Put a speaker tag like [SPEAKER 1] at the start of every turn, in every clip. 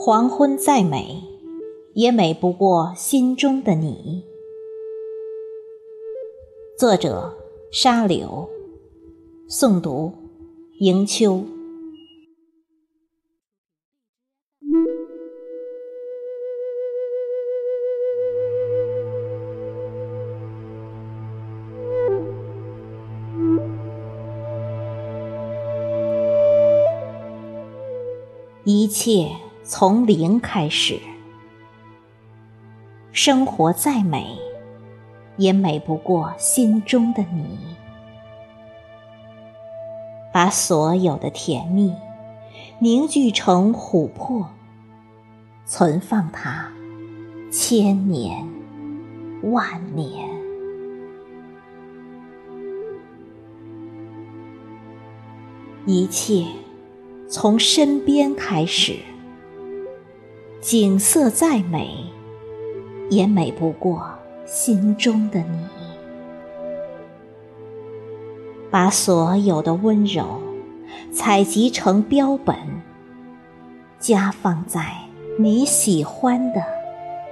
[SPEAKER 1] 黄昏再美，也美不过心中的你。作者：沙柳，诵读：迎秋。一切从零开始，生活再美，也美不过心中的你。把所有的甜蜜凝聚成琥珀，存放它千年万年。一切。从身边开始，景色再美，也美不过心中的你。把所有的温柔采集成标本，夹放在你喜欢的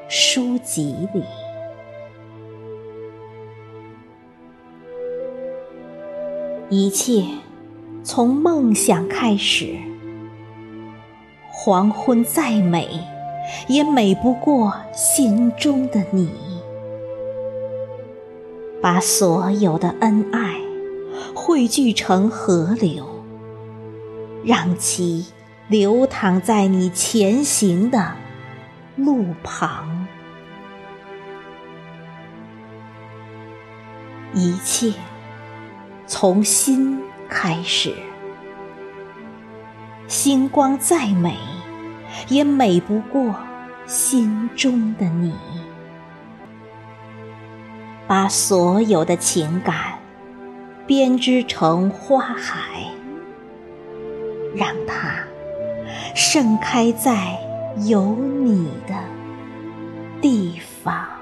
[SPEAKER 1] 书籍里。一切。从梦想开始，黄昏再美，也美不过心中的你。把所有的恩爱汇聚成河流，让其流淌在你前行的路旁。一切从心。开始，星光再美，也美不过心中的你。把所有的情感编织成花海，让它盛开在有你的地方。